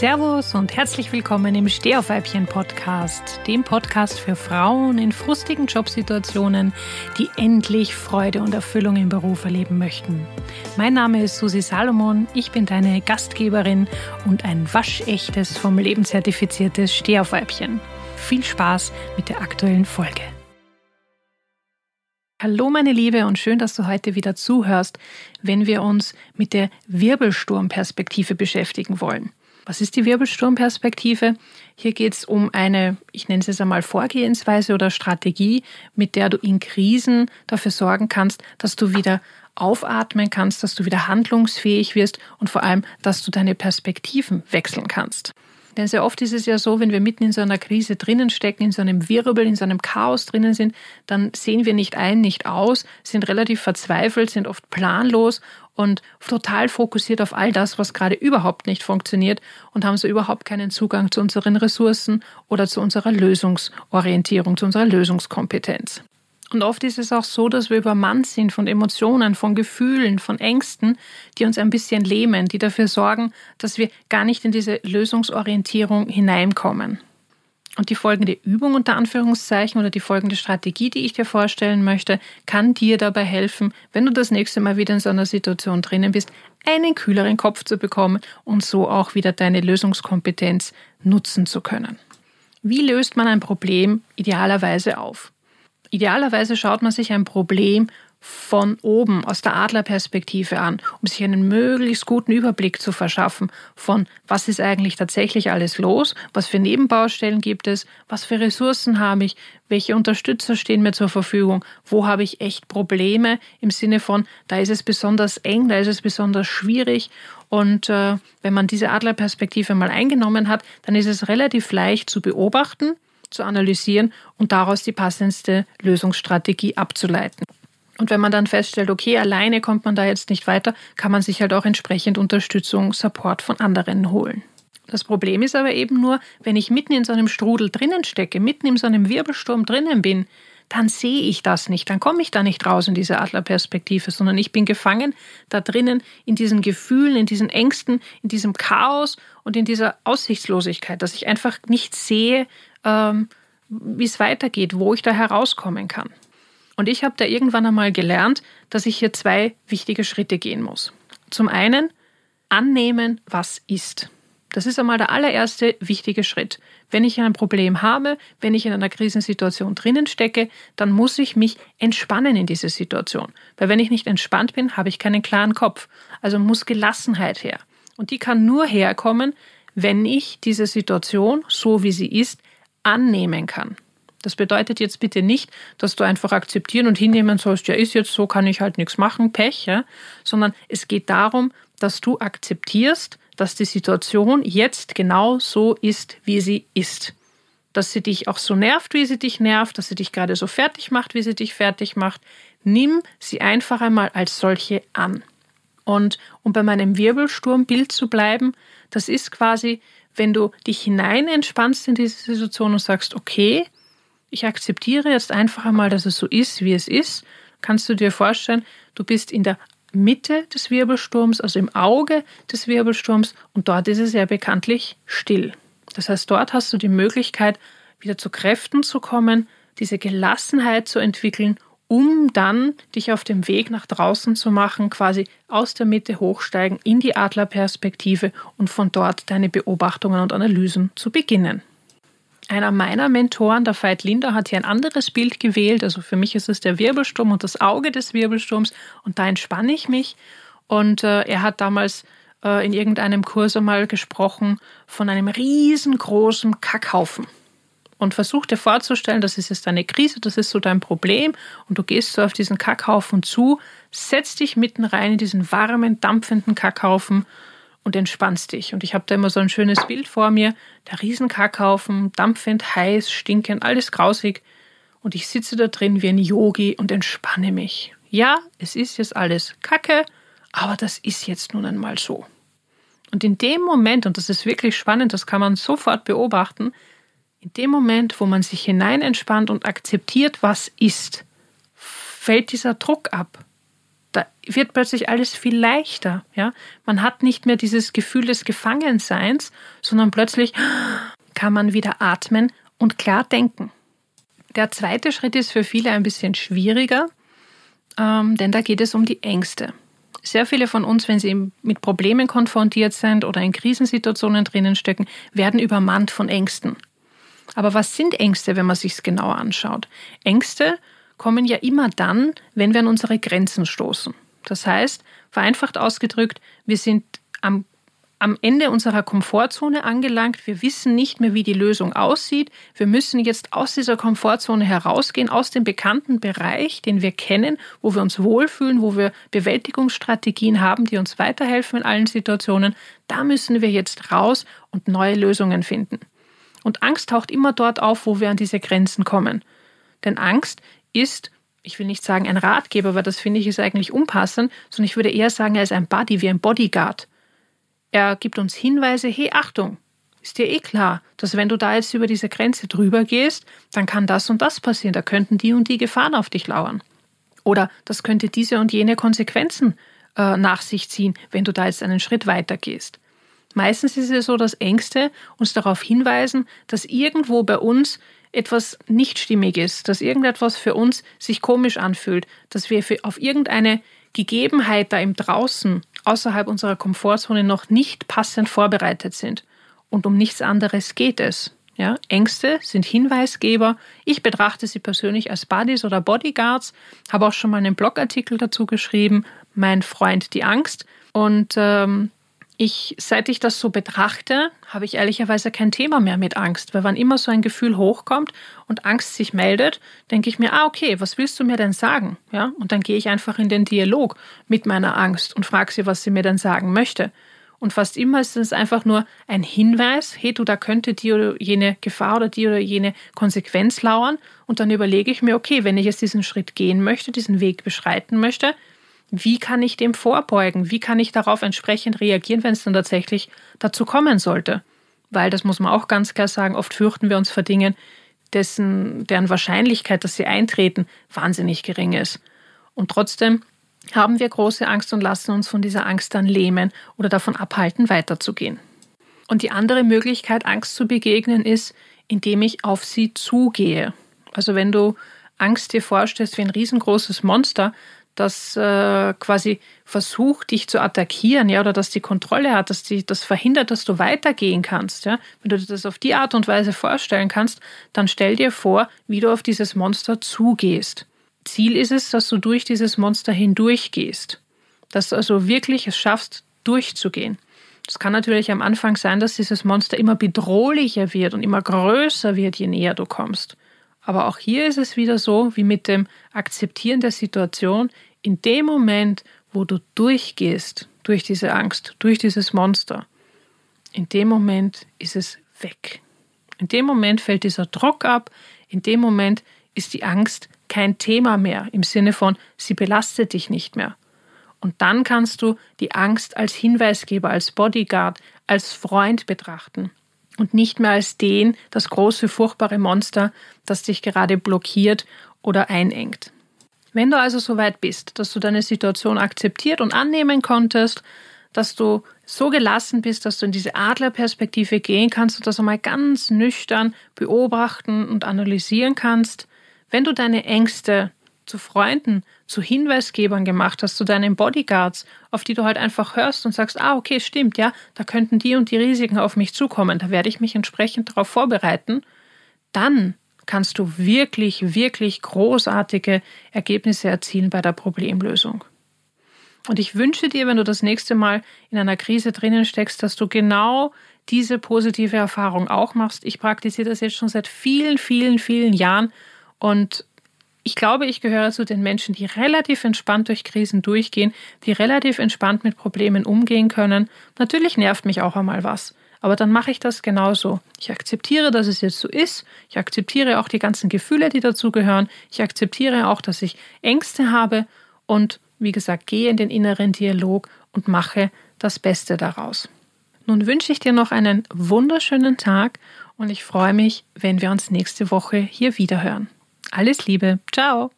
Servus und herzlich willkommen im Stehaufweibchen Podcast, dem Podcast für Frauen in frustigen Jobsituationen, die endlich Freude und Erfüllung im Beruf erleben möchten. Mein Name ist Susi Salomon, ich bin deine Gastgeberin und ein waschechtes, vom Leben zertifiziertes Stehaufweibchen. Viel Spaß mit der aktuellen Folge. Hallo meine Liebe und schön, dass du heute wieder zuhörst, wenn wir uns mit der Wirbelsturmperspektive beschäftigen wollen. Was ist die Wirbelsturmperspektive? Hier geht es um eine, ich nenne es jetzt einmal Vorgehensweise oder Strategie, mit der du in Krisen dafür sorgen kannst, dass du wieder aufatmen kannst, dass du wieder handlungsfähig wirst und vor allem, dass du deine Perspektiven wechseln kannst. Denn sehr oft ist es ja so, wenn wir mitten in so einer Krise drinnen stecken, in so einem Wirbel, in so einem Chaos drinnen sind, dann sehen wir nicht ein, nicht aus, sind relativ verzweifelt, sind oft planlos und total fokussiert auf all das, was gerade überhaupt nicht funktioniert und haben so überhaupt keinen Zugang zu unseren Ressourcen oder zu unserer Lösungsorientierung, zu unserer Lösungskompetenz. Und oft ist es auch so, dass wir übermannt sind von Emotionen, von Gefühlen, von Ängsten, die uns ein bisschen lähmen, die dafür sorgen, dass wir gar nicht in diese Lösungsorientierung hineinkommen. Und die folgende Übung unter Anführungszeichen oder die folgende Strategie, die ich dir vorstellen möchte, kann dir dabei helfen, wenn du das nächste Mal wieder in so einer Situation drinnen bist, einen kühleren Kopf zu bekommen und so auch wieder deine Lösungskompetenz nutzen zu können. Wie löst man ein Problem idealerweise auf? Idealerweise schaut man sich ein Problem von oben, aus der Adlerperspektive an, um sich einen möglichst guten Überblick zu verschaffen von, was ist eigentlich tatsächlich alles los, was für Nebenbaustellen gibt es, was für Ressourcen habe ich, welche Unterstützer stehen mir zur Verfügung, wo habe ich echt Probleme im Sinne von, da ist es besonders eng, da ist es besonders schwierig. Und äh, wenn man diese Adlerperspektive mal eingenommen hat, dann ist es relativ leicht zu beobachten, zu analysieren und daraus die passendste Lösungsstrategie abzuleiten. Und wenn man dann feststellt, okay, alleine kommt man da jetzt nicht weiter, kann man sich halt auch entsprechend Unterstützung, Support von anderen holen. Das Problem ist aber eben nur, wenn ich mitten in so einem Strudel drinnen stecke, mitten in so einem Wirbelsturm drinnen bin, dann sehe ich das nicht, dann komme ich da nicht raus in diese Adlerperspektive, sondern ich bin gefangen da drinnen in diesen Gefühlen, in diesen Ängsten, in diesem Chaos und in dieser Aussichtslosigkeit, dass ich einfach nicht sehe, wie es weitergeht, wo ich da herauskommen kann. Und ich habe da irgendwann einmal gelernt, dass ich hier zwei wichtige Schritte gehen muss. Zum einen annehmen, was ist. Das ist einmal der allererste wichtige Schritt. Wenn ich ein Problem habe, wenn ich in einer Krisensituation drinnen stecke, dann muss ich mich entspannen in diese Situation. Weil wenn ich nicht entspannt bin, habe ich keinen klaren Kopf. Also muss Gelassenheit her. Und die kann nur herkommen, wenn ich diese Situation, so wie sie ist, annehmen kann. Das bedeutet jetzt bitte nicht, dass du einfach akzeptieren und hinnehmen sollst, ja, ist jetzt so, kann ich halt nichts machen, Pech, ja? sondern es geht darum, dass du akzeptierst, dass die Situation jetzt genau so ist, wie sie ist. Dass sie dich auch so nervt, wie sie dich nervt, dass sie dich gerade so fertig macht, wie sie dich fertig macht. Nimm sie einfach einmal als solche an. Und um bei meinem Wirbelsturmbild zu bleiben, das ist quasi, wenn du dich hinein entspannst in diese Situation und sagst, okay, ich akzeptiere jetzt einfach einmal, dass es so ist, wie es ist, kannst du dir vorstellen, du bist in der Mitte des Wirbelsturms, also im Auge des Wirbelsturms, und dort ist es ja bekanntlich still. Das heißt, dort hast du die Möglichkeit, wieder zu Kräften zu kommen, diese Gelassenheit zu entwickeln, um dann dich auf dem Weg nach draußen zu machen, quasi aus der Mitte hochsteigen in die Adlerperspektive und von dort deine Beobachtungen und Analysen zu beginnen. Einer meiner Mentoren, der Veit Linder, hat hier ein anderes Bild gewählt. Also für mich ist es der Wirbelsturm und das Auge des Wirbelsturms und da entspanne ich mich. Und äh, er hat damals äh, in irgendeinem Kurs einmal gesprochen von einem riesengroßen Kackhaufen und versuch dir vorzustellen, das ist jetzt eine Krise, das ist so dein Problem und du gehst so auf diesen Kackhaufen zu, setzt dich mitten rein in diesen warmen, dampfenden Kackhaufen und entspannst dich. Und ich habe da immer so ein schönes Bild vor mir, der Riesenkackhaufen, dampfend, heiß, stinkend, alles grausig. Und ich sitze da drin wie ein Yogi und entspanne mich. Ja, es ist jetzt alles Kacke, aber das ist jetzt nun einmal so. Und in dem Moment, und das ist wirklich spannend, das kann man sofort beobachten, in dem Moment, wo man sich hinein entspannt und akzeptiert, was ist, fällt dieser Druck ab. da wird plötzlich alles viel leichter. Ja? Man hat nicht mehr dieses Gefühl des Gefangenseins, sondern plötzlich kann man wieder atmen und klar denken. Der zweite Schritt ist für viele ein bisschen schwieriger, ähm, denn da geht es um die Ängste. Sehr viele von uns, wenn sie mit Problemen konfrontiert sind oder in Krisensituationen drinnen stecken, werden übermannt von Ängsten. Aber was sind Ängste, wenn man sich es genauer anschaut? Ängste kommen ja immer dann, wenn wir an unsere Grenzen stoßen. Das heißt, vereinfacht ausgedrückt, wir sind am am Ende unserer Komfortzone angelangt. Wir wissen nicht mehr, wie die Lösung aussieht. Wir müssen jetzt aus dieser Komfortzone herausgehen, aus dem bekannten Bereich, den wir kennen, wo wir uns wohlfühlen, wo wir Bewältigungsstrategien haben, die uns weiterhelfen in allen Situationen. Da müssen wir jetzt raus und neue Lösungen finden. Und Angst taucht immer dort auf, wo wir an diese Grenzen kommen. Denn Angst ist ich will nicht sagen ein Ratgeber, weil das finde ich ist eigentlich unpassend, sondern ich würde eher sagen, er ist ein Buddy, wie ein Bodyguard. Er gibt uns Hinweise, hey, Achtung, ist dir eh klar, dass wenn du da jetzt über diese Grenze drüber gehst, dann kann das und das passieren, da könnten die und die Gefahren auf dich lauern. Oder das könnte diese und jene Konsequenzen äh, nach sich ziehen, wenn du da jetzt einen Schritt weiter gehst. Meistens ist es so, dass Ängste uns darauf hinweisen, dass irgendwo bei uns etwas nicht stimmig ist, dass irgendetwas für uns sich komisch anfühlt, dass wir auf irgendeine Gegebenheit da im Draußen außerhalb unserer Komfortzone noch nicht passend vorbereitet sind. Und um nichts anderes geht es. Ja, Ängste sind Hinweisgeber. Ich betrachte sie persönlich als Buddies oder Bodyguards, habe auch schon mal einen Blogartikel dazu geschrieben, mein Freund die Angst. Und ähm, ich, seit ich das so betrachte, habe ich ehrlicherweise kein Thema mehr mit Angst, weil wann immer so ein Gefühl hochkommt und Angst sich meldet, denke ich mir, ah, okay, was willst du mir denn sagen? Ja, und dann gehe ich einfach in den Dialog mit meiner Angst und frage sie, was sie mir denn sagen möchte. Und fast immer ist es einfach nur ein Hinweis, hey du, da könnte die oder jene Gefahr oder die oder jene Konsequenz lauern. Und dann überlege ich mir, okay, wenn ich jetzt diesen Schritt gehen möchte, diesen Weg beschreiten möchte, wie kann ich dem vorbeugen? Wie kann ich darauf entsprechend reagieren, wenn es dann tatsächlich dazu kommen sollte? Weil, das muss man auch ganz klar sagen, oft fürchten wir uns vor Dingen, dessen, deren Wahrscheinlichkeit, dass sie eintreten, wahnsinnig gering ist. Und trotzdem haben wir große Angst und lassen uns von dieser Angst dann lähmen oder davon abhalten, weiterzugehen. Und die andere Möglichkeit, Angst zu begegnen, ist, indem ich auf sie zugehe. Also wenn du Angst dir vorstellst wie ein riesengroßes Monster, das äh, quasi versucht, dich zu attackieren, ja, oder dass die Kontrolle hat, dass die das verhindert, dass du weitergehen kannst, ja. Wenn du dir das auf die Art und Weise vorstellen kannst, dann stell dir vor, wie du auf dieses Monster zugehst. Ziel ist es, dass du durch dieses Monster hindurchgehst. Dass du also wirklich es schaffst, durchzugehen. Es kann natürlich am Anfang sein, dass dieses Monster immer bedrohlicher wird und immer größer wird, je näher du kommst. Aber auch hier ist es wieder so wie mit dem Akzeptieren der Situation. In dem Moment, wo du durchgehst durch diese Angst, durch dieses Monster, in dem Moment ist es weg. In dem Moment fällt dieser Druck ab. In dem Moment ist die Angst kein Thema mehr im Sinne von, sie belastet dich nicht mehr. Und dann kannst du die Angst als Hinweisgeber, als Bodyguard, als Freund betrachten und nicht mehr als den, das große, furchtbare Monster, das dich gerade blockiert oder einengt. Wenn du also so weit bist, dass du deine Situation akzeptiert und annehmen konntest, dass du so gelassen bist, dass du in diese Adlerperspektive gehen kannst und das einmal ganz nüchtern beobachten und analysieren kannst, wenn du deine Ängste zu Freunden, zu Hinweisgebern gemacht hast, zu deinen Bodyguards, auf die du halt einfach hörst und sagst, ah, okay, stimmt, ja, da könnten die und die Risiken auf mich zukommen, da werde ich mich entsprechend darauf vorbereiten, dann kannst du wirklich, wirklich großartige Ergebnisse erzielen bei der Problemlösung. Und ich wünsche dir, wenn du das nächste Mal in einer Krise drinnen steckst, dass du genau diese positive Erfahrung auch machst. Ich praktiziere das jetzt schon seit vielen, vielen, vielen Jahren und ich glaube, ich gehöre zu den Menschen, die relativ entspannt durch Krisen durchgehen, die relativ entspannt mit Problemen umgehen können. Natürlich nervt mich auch einmal was. Aber dann mache ich das genauso. Ich akzeptiere, dass es jetzt so ist. Ich akzeptiere auch die ganzen Gefühle, die dazugehören. Ich akzeptiere auch, dass ich Ängste habe. Und wie gesagt, gehe in den inneren Dialog und mache das Beste daraus. Nun wünsche ich dir noch einen wunderschönen Tag und ich freue mich, wenn wir uns nächste Woche hier wieder hören. Alles Liebe. Ciao.